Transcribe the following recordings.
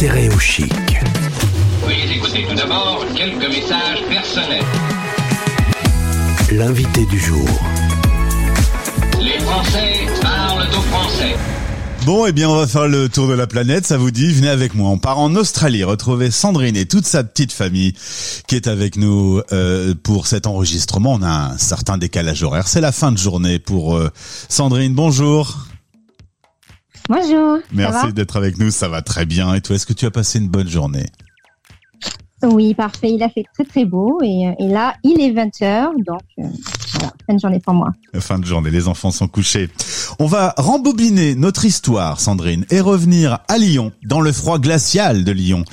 Stéréo chic. Veuillez écouter tout d'abord quelques messages personnels. L'invité du jour. Les Français parlent aux Français. Bon, eh bien, on va faire le tour de la planète, ça vous dit Venez avec moi. On part en Australie, retrouver Sandrine et toute sa petite famille qui est avec nous euh, pour cet enregistrement. On a un certain décalage horaire. C'est la fin de journée pour euh, Sandrine. Bonjour. Bonjour. Merci d'être avec nous. Ça va très bien. Et toi, est-ce que tu as passé une bonne journée? Oui, parfait. Il a fait très très beau et, euh, et là, il est 20h, donc euh, voilà, fin de journée pour moi. Fin de journée, les enfants sont couchés. On va rembobiner notre histoire, Sandrine, et revenir à Lyon, dans le froid glacial de Lyon,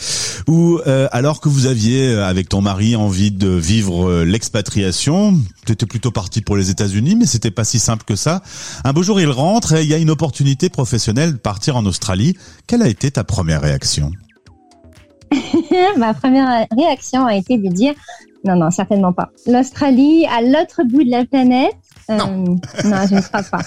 où euh, alors que vous aviez, euh, avec ton mari, envie de vivre euh, l'expatriation, tu étais plutôt parti pour les États-Unis, mais c'était pas si simple que ça. Un beau jour, il rentre et il y a une opportunité professionnelle de partir en Australie. Quelle a été ta première réaction? Ma première réaction a été de dire non, non, certainement pas. L'Australie, à l'autre bout de la planète, euh, non. je ne crois pas.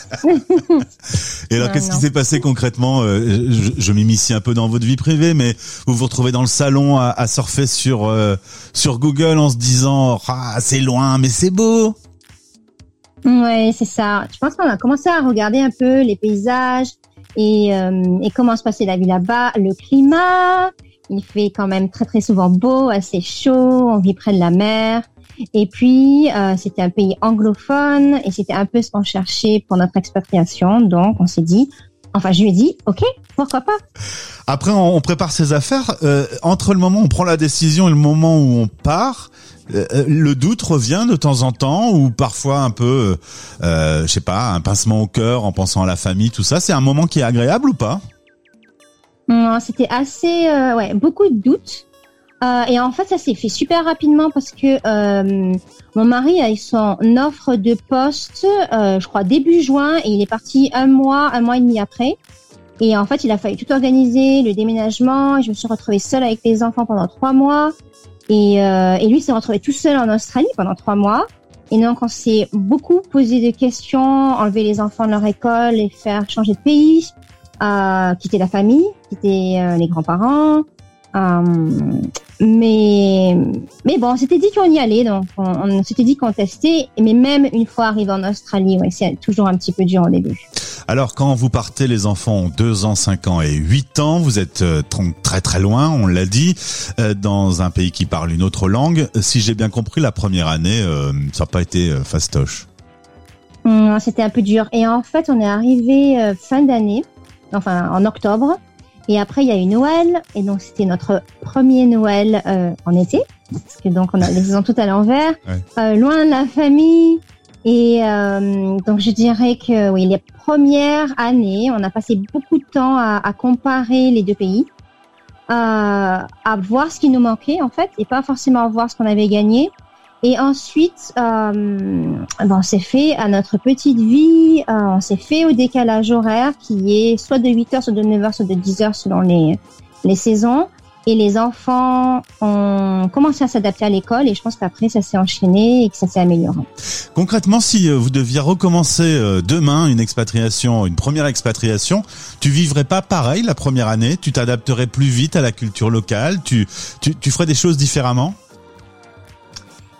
Et alors, Non, qu'est-ce qui non. s'est passé concrètement Euh, Je, je m'immiscie un peu dans votre vie privée, mais vous vous retrouvez dans le salon à, à surfer sur euh, sur Google en se disant ah c'est loin, mais c'est beau. Ouais, c'est ça. Je pense qu'on a commencé à regarder un peu les paysages et, euh, et comment se passait la vie là-bas. Le climat, il fait quand même très très souvent beau, assez chaud, on vit près de la mer. Et puis, euh, c'était un pays anglophone et c'était un peu ce qu'on cherchait pour notre expatriation. Donc, on s'est dit, enfin, je lui ai dit, OK, pourquoi pas? Après, on, prépare ses affaires. Euh, entre le moment où on prend la décision et le moment où on part, euh, le doute revient de temps en temps, ou parfois un peu, je sais pas, un pincement au cœur en pensant à la famille, tout ça. C'est un moment qui est agréable ou pas? C'était assez, euh, ouais, beaucoup de doutes. Euh, et en fait, ça s'est fait super rapidement parce que euh, mon mari a eu son offre de poste, euh, je crois début juin, et il est parti un mois, un mois et demi après. Et en fait, il a fallu tout organiser, le déménagement. Et je me suis retrouvée seule avec les enfants pendant trois mois. Et, euh, et lui s'est retrouvé tout seul en Australie pendant trois mois. Et donc, on s'est beaucoup posé de questions, enlever les enfants de leur école et faire changer de pays, euh, quitter la famille, quitter euh, les grands-parents. Euh, mais, mais bon, on s'était dit qu'on y allait, donc on, on s'était dit qu'on testait. Mais même une fois arrivé en Australie, ouais, c'est toujours un petit peu dur au début. Alors quand vous partez, les enfants ont 2 ans, 5 ans et 8 ans, vous êtes euh, très très loin, on l'a dit, dans un pays qui parle une autre langue. Si j'ai bien compris, la première année, ça n'a pas été fastoche. Hum, C'était un peu dur. Et en fait, on est arrivé fin d'année, enfin en octobre. Et après, il y a eu Noël. Et donc, c'était notre premier Noël euh, en été. Parce que donc, on a les saisons tout à l'envers. Ouais. Euh, loin de la famille. Et euh, donc, je dirais que oui, les premières années, on a passé beaucoup de temps à, à comparer les deux pays. euh, à voir ce qui nous manquait, en fait. Et pas forcément voir ce qu'on avait gagné. Et ensuite, euh, ben, on s'est fait à notre petite vie, euh, on s'est fait au décalage horaire qui est soit de 8 heures, soit de 9 heures, soit de 10 heures selon les, les saisons. Et les enfants ont commencé à s'adapter à l'école et je pense qu'après ça s'est enchaîné et que ça s'est amélioré. Concrètement, si euh, vous deviez recommencer euh, demain une expatriation, une première expatriation, tu vivrais pas pareil la première année? Tu t'adapterais plus vite à la culture locale? Tu, tu, tu ferais des choses différemment?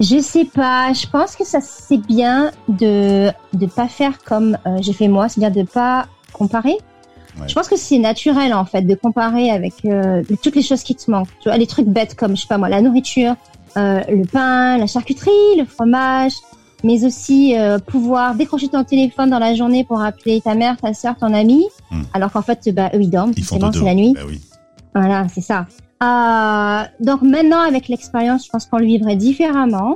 Je sais pas, je pense que ça c'est bien de de pas faire comme euh, j'ai fait moi, c'est-à-dire de pas comparer. Ouais. Je pense que c'est naturel en fait de comparer avec euh, toutes les choses qui te manquent. Tu vois, les trucs bêtes comme je sais pas moi, la nourriture, euh, le pain, la charcuterie, le fromage, mais aussi euh, pouvoir décrocher ton téléphone dans la journée pour appeler ta mère, ta soeur, ton ami, Hmm. alors qu'en fait bah eux ils dorment, forcément c'est la nuit. Bah oui. Voilà, c'est ça. Euh, donc maintenant, avec l'expérience, je pense qu'on le vivrait différemment.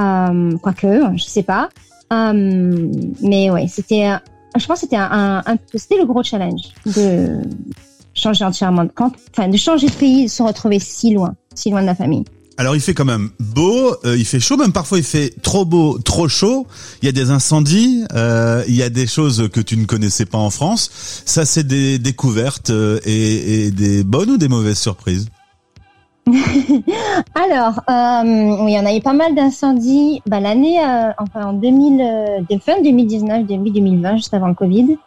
Euh, quoique, je sais pas. Euh, mais ouais, c'était, je pense que c'était un, un, c'était le gros challenge de changer entièrement de enfin de changer de pays, de se retrouver si loin, si loin de la famille. Alors il fait quand même beau, euh, il fait chaud, même parfois il fait trop beau, trop chaud. Il y a des incendies, euh, il y a des choses que tu ne connaissais pas en France. Ça c'est des découvertes euh, et, et des bonnes ou des mauvaises surprises? Alors, euh, oui, on a eu pas mal d'incendies. Bah, l'année, euh, enfin en 2000, euh, de fin 2019, début 2020, juste avant le Covid.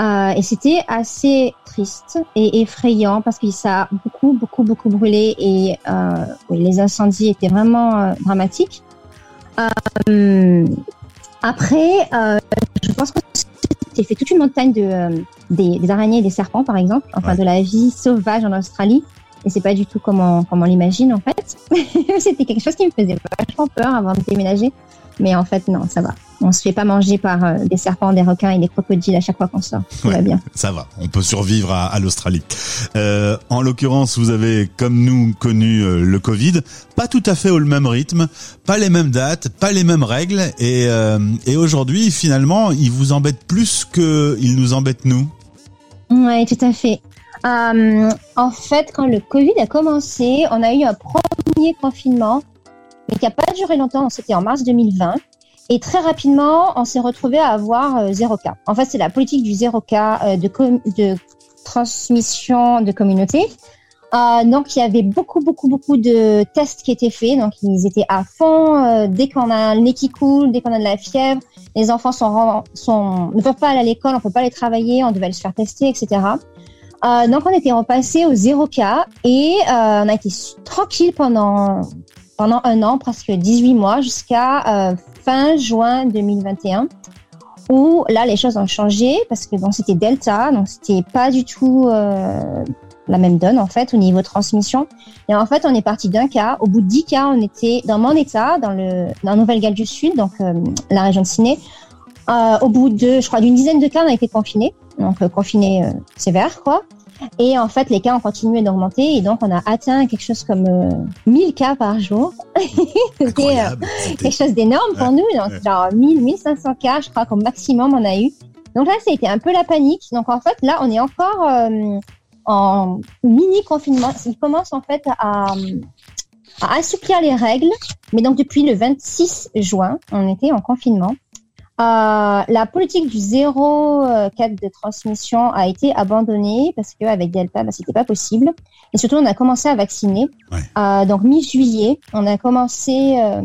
Euh, et c'était assez triste et effrayant parce que ça a beaucoup beaucoup, beaucoup, brûlé et euh, oui, les incendies étaient vraiment euh, dramatiques. Après, je pense que j'ai fait toute une montagne de des, des araignées et des serpents, par exemple, enfin Ouais. de la vie sauvage en Australie. Et c'est pas du tout comme on, comme on l'imagine en fait. C'était quelque chose qui me faisait vachement peur avant de déménager. Mais en fait, non, ça va. On se fait pas manger par euh, des serpents, des requins et des crocodiles à chaque fois qu'on sort. Tout Ouais. va bien. Ça va, on peut survivre à, à l'Australie. Euh, en l'occurrence, vous avez, comme nous, connu euh, le Covid, pas tout à fait au même rythme, pas les mêmes dates, pas les mêmes règles, et, euh, et aujourd'hui, finalement, il vous embête plus que il nous embête nous. Oui, tout à fait. Euh, en fait, quand le Covid a commencé, on a eu un premier confinement, mais qui n'a pas duré longtemps. C'était en mars 2020. Et très rapidement, on s'est retrouvé à avoir euh, zéro cas. En fait, c'est la politique du zéro cas euh, de, transmission de communauté. Euh, donc, il y avait beaucoup, beaucoup, beaucoup de tests qui étaient faits. Donc, ils étaient à fond. Dès qu'on a le nez qui coule, dès qu'on a de la fièvre, les enfants ne peuvent pas aller à l'école, on peut pas les travailler, on devait se faire tester, etc. Donc, on était repassé au zéro cas et on a été tranquille pendant pendant un an, presque 18 mois, jusqu'à euh, fin juin 2021, où là, les choses ont changé parce que bon, c'était Delta, donc c'était pas du tout euh, la même donne en fait au niveau transmission. Et en fait, on est parti d'un cas. Au bout de 10 cas, on était dans mon état, dans le dans Nouvelle-Galles du Sud, donc euh, la région de Sydney. Euh, au bout de, je crois, d'une dizaine de cas, on a été confinés, donc euh, confinés euh, sévères, quoi. Et en fait, les cas ont continué d'augmenter et donc on a atteint quelque chose comme euh, 1000 cas par jour. C'était euh. C'était- quelque chose d'énorme pour Ouais, nous. Donc, ouais. genre 1000, 1500 cas, je crois qu'au maximum on a eu. Donc là, ça a été un peu la panique. Donc en fait, là, on est encore euh, en mini confinement. Il commence en fait à, à assouplir les règles. Mais donc depuis le 26 juin, on était en confinement. Euh, la politique du zéro euh, cas de transmission a été abandonnée parce qu'avec Delta, bah, c'était pas possible. Et surtout, on a commencé à vacciner. Ouais. Euh, donc mi-juillet, on a commencé euh,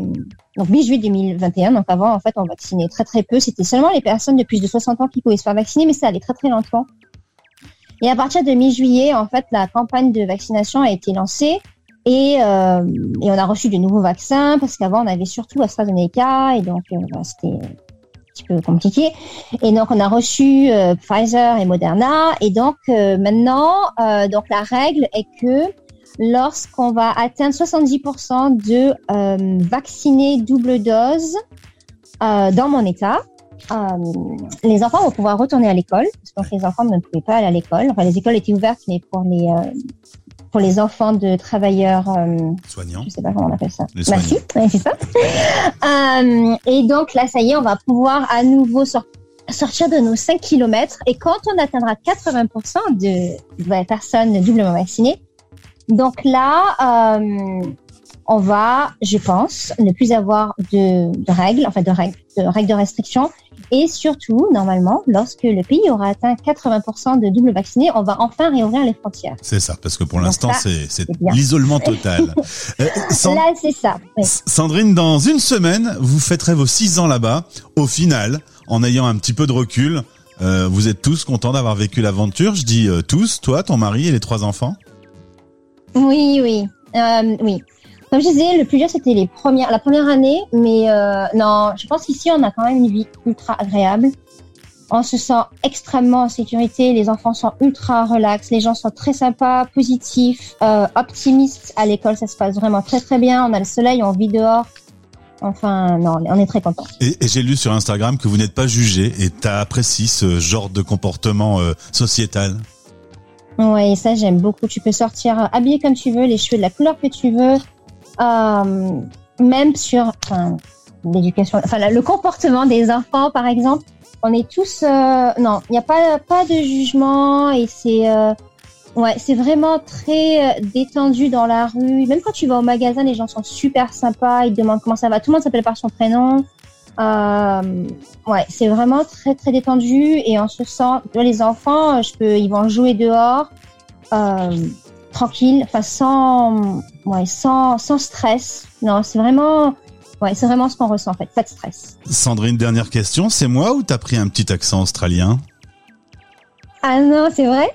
donc mi-juillet 2021. Donc avant, en fait, on vaccinait très très peu. C'était seulement les personnes de plus de 60 ans qui pouvaient se faire vacciner, mais ça allait très très lentement. Et à partir de mi-juillet, en fait, la campagne de vaccination a été lancée. Et, euh, et on a reçu de nouveaux vaccins parce qu'avant on avait surtout AstraZeneca et donc euh, c'était petit peu compliqué. Et donc on a reçu euh, Pfizer et Moderna et donc euh, maintenant euh, donc la règle est que lorsqu'on va atteindre 70% de vaccinés double dose dans mon état, les enfants vont pouvoir retourner à l'école. Parce que les enfants ne pouvaient pas aller à l'école. Enfin, les écoles étaient ouvertes, mais pour les pour les enfants de travailleurs, euh, Soignant. je sais pas comment on appelle ça. Les Merci, ouais, c'est ça. Euh, et donc là, ça y est, on va pouvoir à nouveau sor- sortir de nos 5 km. Et quand on atteindra 80% de, de personnes doublement vaccinées, donc là, euh, on va, je pense, ne plus avoir de, de règles, enfin de règles, de règles de restriction. Et surtout, normalement, lorsque le pays aura atteint 80% de double vaccinés, on va enfin réouvrir les frontières. C'est ça, parce que pour l'instant, c'est l'isolement total. Euh, Sand- Là, c'est ça. oui. Sandrine, dans une semaine, vous fêterez vos six ans là-bas. Au final, en ayant un petit peu de recul, euh, vous êtes tous contents d'avoir vécu l'aventure. Je dis euh, tous, toi, ton mari et les trois enfants? Oui, oui, euh, oui. Comme je disais, le plus dur c'était les premières, la première année, mais euh, non, je pense qu'ici on a quand même une vie ultra agréable. On se sent extrêmement en sécurité, les enfants sont ultra relax, les gens sont très sympas, positifs, euh, optimistes. À l'école, ça se passe vraiment très très bien. On a le soleil, on vit dehors. Enfin, non, on est très contents. Et, et j'ai lu sur Instagram que vous n'êtes pas jugé et t'apprécies ce genre de comportement euh, sociétal. Oui, ça j'aime beaucoup. Tu peux sortir habillé comme tu veux, les cheveux de la couleur que tu veux, même sur enfin, l'éducation, enfin le comportement des enfants par exemple. On est tous, euh, non, il n'y a pas pas de jugement et c'est euh, ouais, c'est vraiment très euh, détendu dans la rue. Même quand tu vas au magasin, les gens sont super sympas. Ils te demandent comment ça va. Tout le monde s'appelle par son prénom. Euh, ouais, c'est vraiment très très détendu et on se sent. les enfants, euh, je peux, ils vont jouer dehors, euh, tranquille, enfin sans, ouais, sans sans stress. Non, c'est vraiment, ouais, c'est vraiment ce qu'on ressent en fait, pas de stress. Sandrine, dernière question. C'est moi ou t'as pris un petit accent australien? Ah non, c'est vrai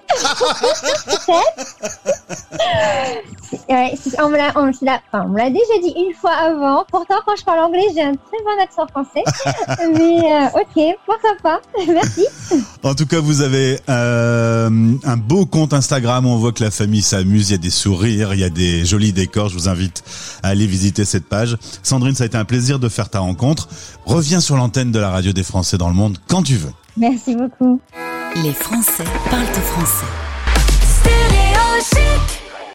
ouais, on me l'a on, enfin, on me l'a déjà dit une fois avant. Pourtant, quand je parle anglais, j'ai un très bon accent français. Mais euh, ok, pourquoi pas Merci. En tout cas, vous avez euh, un beau compte Instagram. On voit que la famille s'amuse. Il y a des sourires, il y a des jolis décors. Je vous invite à aller visiter cette page. Sandrine, ça a été un plaisir de faire ta rencontre. Reviens sur l'antenne de la radio des Français dans le monde quand tu veux. Merci beaucoup. Les Français parlent français.